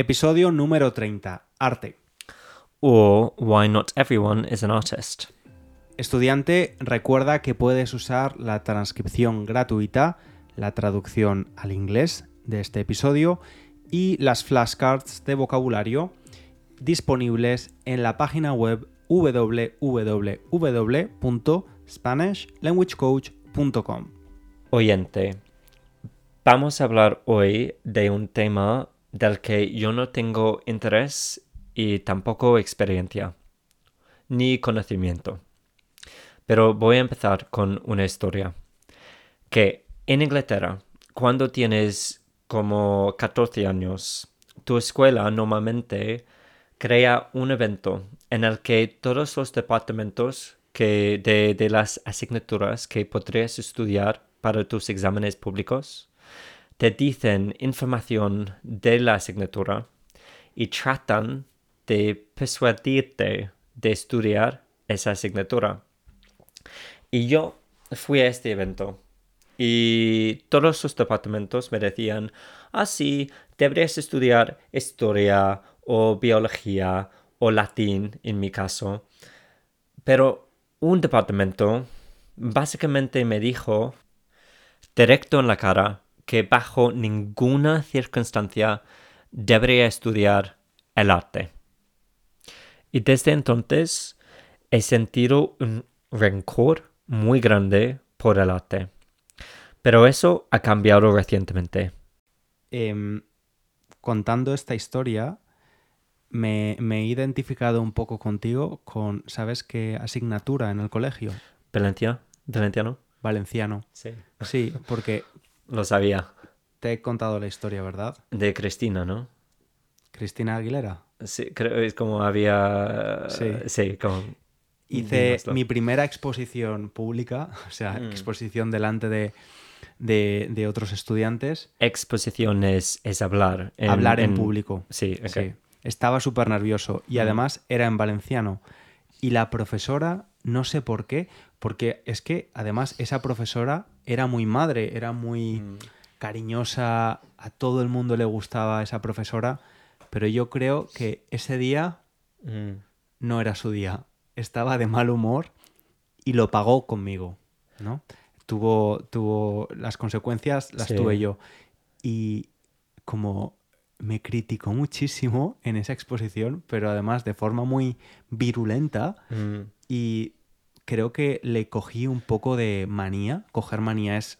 Episodio número 30. Arte. Or why not everyone is an artist. Estudiante, recuerda que puedes usar la transcripción gratuita, la traducción al inglés de este episodio y las flashcards de vocabulario disponibles en la página web www.spanishlanguagecoach.com. Oyente, vamos a hablar hoy de un tema del que yo no tengo interés y tampoco experiencia, ni conocimiento. Pero voy a empezar con una historia. Que en Inglaterra, cuando tienes como 14 años, tu escuela normalmente crea un evento en el que todos los departamentos que de, de las asignaturas que podrías estudiar para tus exámenes públicos te dicen información de la asignatura y tratan de persuadirte de estudiar esa asignatura. Y yo fui a este evento y todos los departamentos me decían, ah, sí, deberías estudiar historia o biología o latín en mi caso. Pero un departamento básicamente me dijo directo en la cara que bajo ninguna circunstancia debería estudiar el arte. Y desde entonces he sentido un rencor muy grande por el arte. Pero eso ha cambiado recientemente. Em, contando esta historia, me, me he identificado un poco contigo con, ¿sabes qué asignatura en el colegio? ¿Valencia? ¿Valenciano? Valenciano. Sí. Sí, porque Lo sabía. te he contado la historia, ¿verdad? De Cristina, ¿no? Cristina Aguilera. Sí, creo es como había... Sí. Sí, como... Hice mi primera exposición pública, o sea, Mm. exposición delante de, de- de otros estudiantes. Exposición es, es hablar. hablar en, público. Sí. Sí. Estaba súper nervioso y Mm. además era en valenciano. Y la profesora, no sé por qué, porque es que además esa profesora era muy madre, era muy Mm. cariñosa, a todo el mundo le gustaba esa profesora, pero yo creo que ese día Mm. no era su día. Estaba de mal humor y lo pagó conmigo, ¿no? Tuvo, tuvo las consecuencias, las Sí. tuve yo. Y como me criticó muchísimo en esa exposición, pero además de forma muy virulenta Mm. y creo que le cogí un poco de manía. Coger manía es,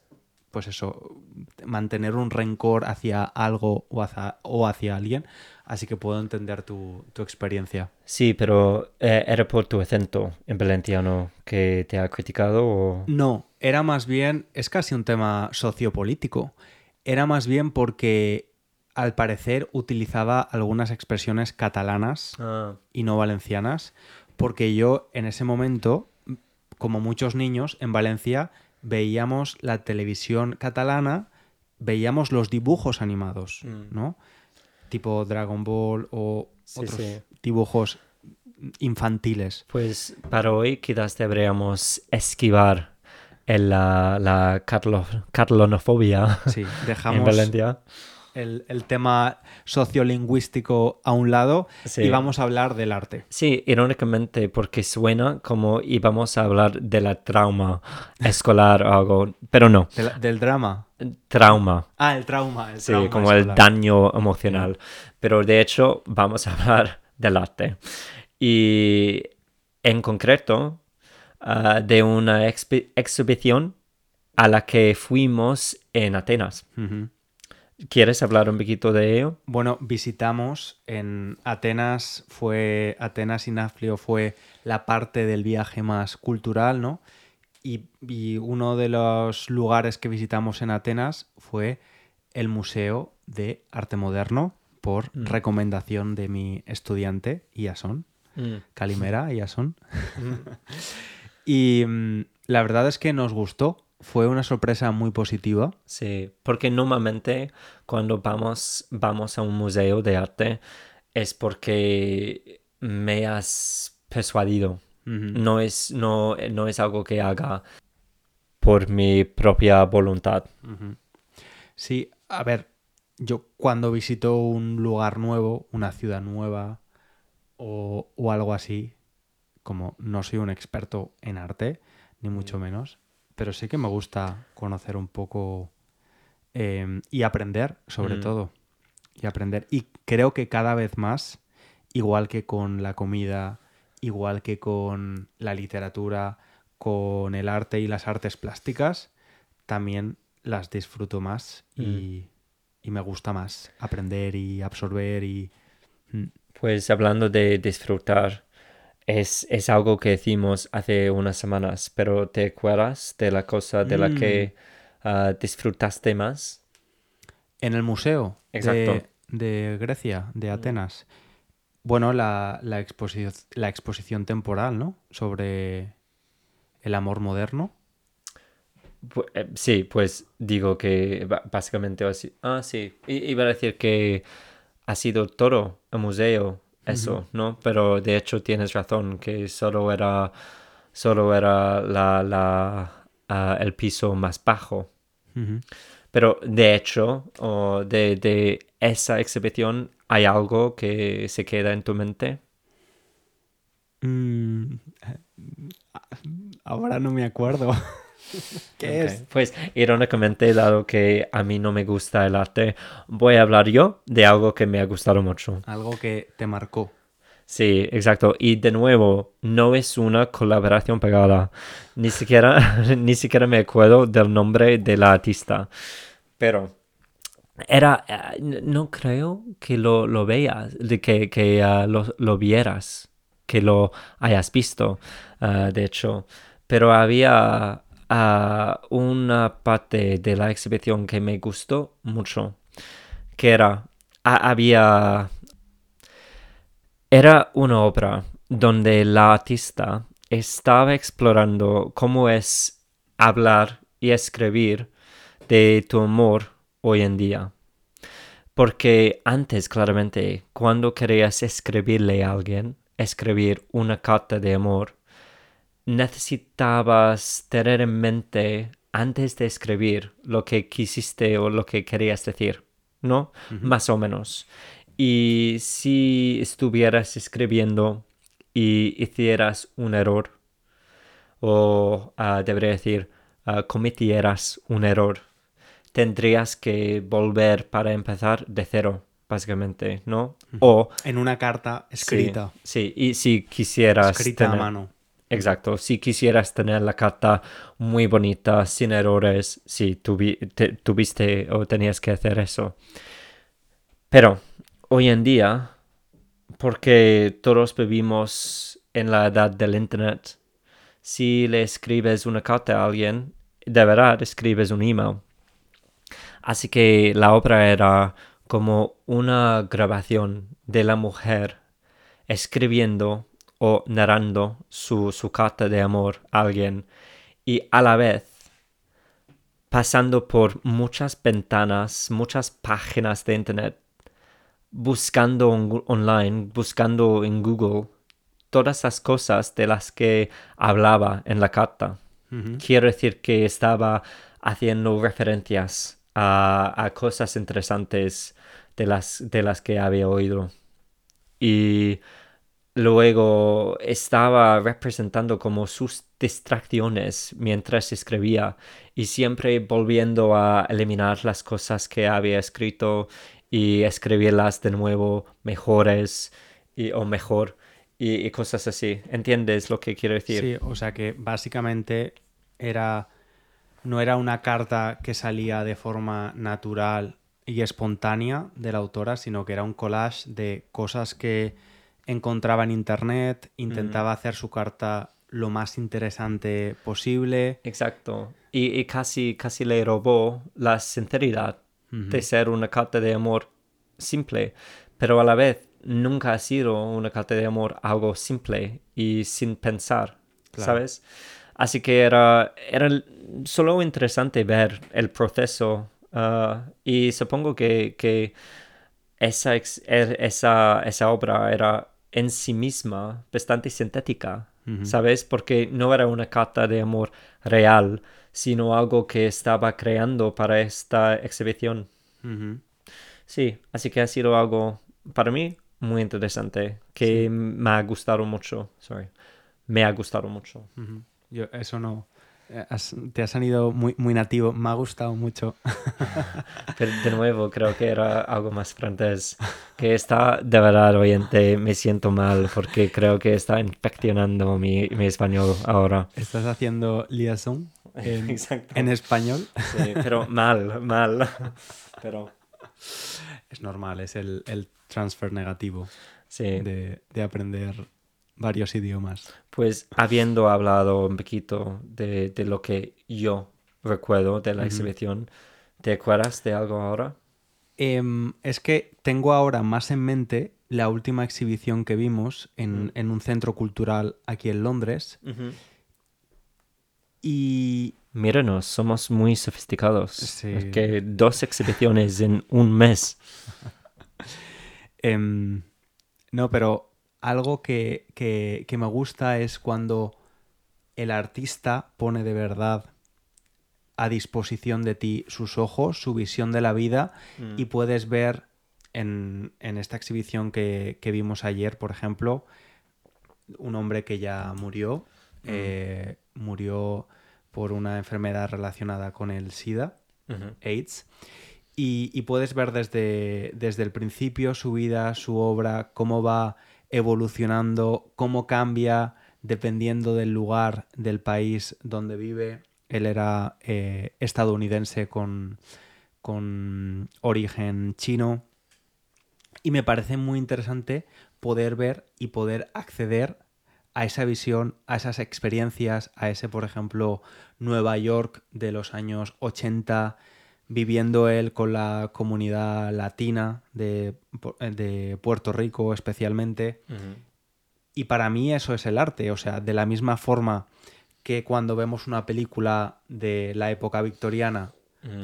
pues eso, mantener un rencor hacia algo o hacia, o hacia alguien. Así que puedo entender tu, tu experiencia. Sí, pero eh, ¿era por tu acento en valenciano que te ha criticado o...? No, era más bien, es casi un tema sociopolítico. Era más bien porque al parecer utilizaba algunas expresiones catalanas Ah, y no valencianas, porque yo en ese momento, como muchos niños en Valencia, veíamos la televisión catalana, veíamos los dibujos animados, Mm. ¿no? Tipo Dragon Ball o Sí, otros sí. dibujos infantiles. Pues para hoy quizás deberíamos esquivar el, la, la carlo- carlonofobia Sí, en dejamos Valencia. El, el tema sociolingüístico a un lado Sí. y vamos a hablar del arte. Sí, irónicamente, porque suena como íbamos a hablar de la trauma escolar o algo, pero no, Del, del drama. trauma. Ah, el trauma. El Sí, trauma como el escolar. daño emocional. Pero de hecho, vamos a hablar del arte. Y en concreto, ah, de una exhibición a la que fuimos en Atenas. Ujú. ¿Quieres hablar un poquito de ello? Bueno, visitamos en Atenas, fue Atenas y Nafplio fue la parte del viaje más cultural, ¿no? Y, y uno de los lugares que visitamos en Atenas fue el Museo de Arte Moderno por Mm. recomendación de mi estudiante, Iason, Calimera, Iason. y mm, la verdad es que nos gustó, fue una sorpresa muy positiva. Sí, porque normalmente cuando vamos, vamos a un museo de arte es porque me has persuadido. No es, no, no es algo que haga por mi propia voluntad. Sí, a ver, yo cuando visito un lugar nuevo, una ciudad nueva o, o algo así, como no soy un experto en arte, ni mucho menos, pero sí que me gusta conocer un poco eh, y aprender, sobre Mm. todo. Y aprender. Y creo que cada vez más, igual que con la comida, igual que con la literatura, con el arte y las artes plásticas, también las disfruto más y, y me gusta más aprender y absorber y... mm, Pues hablando de disfrutar, es, es algo que hicimos hace unas semanas, pero ¿te acuerdas de la cosa de la que ah, disfrutaste más? En el museo Exacto. De, de Grecia, de Atenas. Bueno, la, la, exposi la exposición temporal, ¿no? Sobre el amor moderno. Eh, Sí, pues digo que básicamente así. Ah, sí. I- Iba a decir que ha sido todo el museo, eso, ¿no? Pero de hecho tienes razón, que solo era, solo era la, la, ah, el piso más bajo. Pero de hecho, o de, de esa exhibición, ¿hay algo que se queda en tu mente? Mm, ahora no me acuerdo. ¿Qué Ok, es? Pues irónicamente, dado que a mí no me gusta el arte, voy a hablar yo de algo que me ha gustado mucho. Algo que te marcó. Sí, exacto. Y de nuevo, no es una colaboración pegada. Ni siquiera, ni siquiera me acuerdo del nombre de la artista. Pero era, eh, no creo que lo, lo veas, que, que ah, lo, lo vieras, que lo hayas visto, ah, de hecho. Pero había ah, una parte de la exhibición que me gustó mucho, que era, ha- había era una obra donde la artista estaba explorando cómo es hablar y escribir de tu amor hoy en día. Porque antes, claramente, cuando querías escribirle a alguien, escribir una carta de amor, necesitabas tener en mente antes de escribir lo que quisiste o lo que querías decir, ¿no? Más o menos. Y si estuvieras escribiendo y hicieras un error, o ah, debería decir, ah, cometieras un error, tendrías que volver para empezar de cero, básicamente, ¿no? O En una carta escrita. Sí, y si quisieras Escrita a tener- mano. Exacto, si quisieras tener la carta muy bonita, sin errores, te- tuviste o tenías que hacer eso. Pero hoy en día, porque todos vivimos en la edad del Internet, si le escribes una carta a alguien, de verdad escribes un email. Así que la obra era como una grabación de la mujer escribiendo o narrando su, su carta de amor a alguien y a la vez pasando por muchas ventanas, muchas páginas de internet, buscando on- online, buscando en Google todas las cosas de las que hablaba en la carta. Quiero decir que estaba haciendo referencias a, a cosas interesantes de las, de las que había oído. Y luego estaba representando como sus distracciones mientras escribía y siempre volviendo a eliminar las cosas que había escrito y escribirlas de nuevo mejores y, o mejor y, y cosas así. ¿Entiendes lo que quiero decir? Sí, o sea que básicamente era no era una carta que salía de forma natural y espontánea de la autora, sino que era un collage de cosas que encontraba en internet, intentaba hacer su carta lo más interesante posible. Exacto. Y, y casi, casi le robó la sinceridad de ser una carta de amor simple, pero a la vez nunca ha sido una carta de amor algo simple y sin pensar, Claro. ¿sabes? Así que era, era solo interesante ver el proceso ah, y supongo que, que esa, er- esa, esa obra era en sí misma bastante sintética, ¿sabes? Porque no era una carta de amor real, sino algo que estaba creando para esta exhibición. Sí, así que ha sido algo para mí muy interesante que me ha gustado mucho. Sorry. Me ha gustado mucho. Yo, eso no. Eh, has- te has salido muy, muy nativo. Me ha gustado mucho. Pero de nuevo, creo que era algo más francés. Que está, de verdad, oyente, me siento mal porque creo que está infeccionando mi, mi español ahora. Estás haciendo liaison en, en español. Sí, pero mal, mal. Pero Es normal, es el, el transfer negativo sí. de, de aprender varios idiomas. Pues habiendo hablado un poquito de, de lo que yo recuerdo de la exhibición, ¿te acuerdas de algo ahora? Em, es que tengo ahora más en mente la última exhibición que vimos en, Mm. en un centro cultural aquí en Londres. Y Míranos, somos muy sofisticados. Sí. Es que dos exhibiciones en un mes. Em, no, pero algo que, que- que me gusta es cuando el artista pone de verdad a disposición de ti sus ojos, su visión de la vida y puedes ver en, en esta exhibición que, que vimos ayer, por ejemplo, un hombre que ya murió, eh, murió por una enfermedad relacionada con el SIDA. AIDS. Y, y puedes ver desde, desde el principio su vida, su obra, cómo va evolucionando, cómo cambia dependiendo del lugar, del país donde vive. Él era eh, estadounidense con, con origen chino. Y me parece muy interesante poder ver y poder acceder a esa visión, a esas experiencias, a ese, por ejemplo, Nueva York de los años 80, viviendo él con la comunidad latina de, Pu- de Puerto Rico especialmente. Y para mí eso es el arte, o sea, de la misma forma que cuando vemos una película de la época victoriana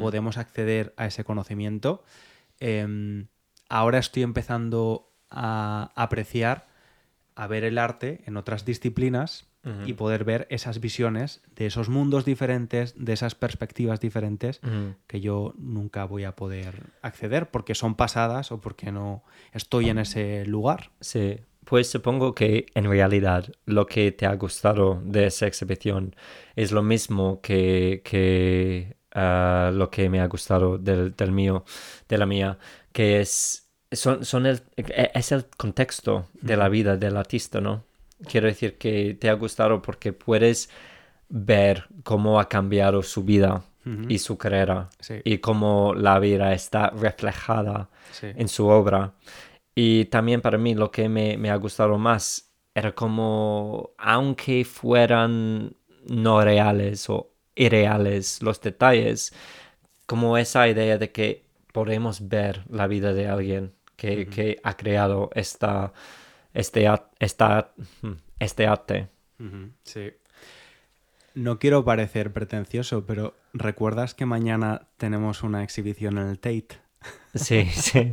podemos acceder a ese conocimiento, em, ahora estoy empezando a apreciar, a ver el arte en otras disciplinas Y poder ver esas visiones de esos mundos diferentes, de esas perspectivas diferentes que yo nunca voy a poder acceder porque son pasadas o porque no estoy en ese lugar. Sí, pues supongo que en realidad lo que te ha gustado de esa exhibición es lo mismo que, que ah, lo que me ha gustado del, del mío, de la mía, que es, son, son el, e- es el contexto de la vida del artista, ¿no? Quiero decir que te ha gustado porque puedes ver cómo ha cambiado su vida Ujú. y su carrera Sí. y cómo la vida está reflejada Sí. en su obra. Y también para mí lo que me, me ha gustado más era como, aunque fueran no reales o irreales los detalles, como esa idea de que podemos ver la vida de alguien que, Ujú. que ha creado esta, este, esta, este arte. Sí. No quiero parecer pretencioso, pero ¿recuerdas que mañana tenemos una exhibición en el Tate? Sí, sí.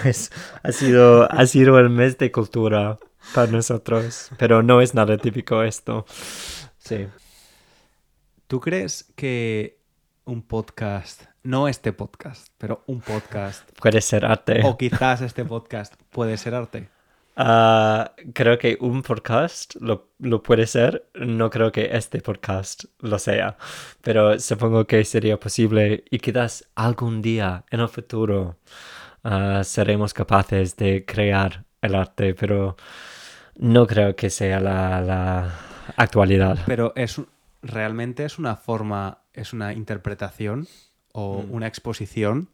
Pues ha sido, ha sido el mes de cultura para nosotros, pero no es nada típico esto. Sí. ¿Tú crees que un podcast, no este podcast, pero un podcast, Puede ser arte. o quizás este podcast, puede ser arte? Ah, creo que un podcast lo, lo puede ser. No creo que este podcast lo sea. Pero supongo que sería posible y quizás algún día en el futuro ah, seremos capaces de crear el arte, pero no creo que sea la, la actualidad. Pero es realmente es una forma, es una interpretación o Mm. una exposición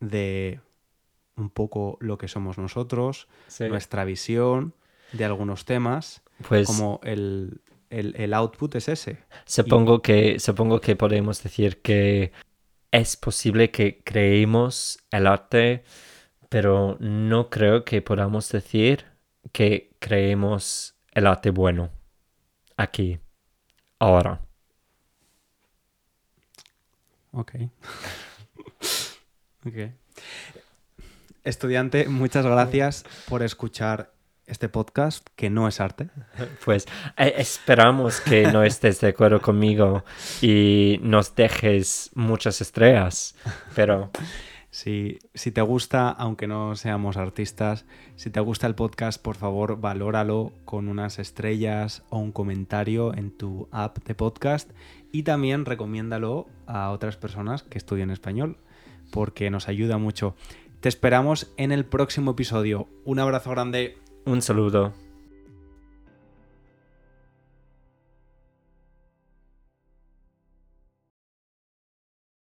de un poco lo que somos nosotros, Sí. nuestra visión de algunos temas, Pues como el, el- el output es ese. supongo que, supongo que podemos decir que es posible que creemos el arte, pero no creo que podamos decir que creemos el arte bueno aquí, ahora. Ok. ok. Estudiante, muchas gracias por escuchar este podcast, que no es arte. Pues eh, esperamos que no estés de acuerdo conmigo y nos dejes muchas estrellas, pero Si, si te gusta, aunque no seamos artistas, si te gusta el podcast, por favor, valóralo con unas estrellas o un comentario en tu app de podcast y también recomiéndalo a otras personas que estudian español porque nos ayuda mucho. Te esperamos en el próximo episodio. Un abrazo grande. Un saludo.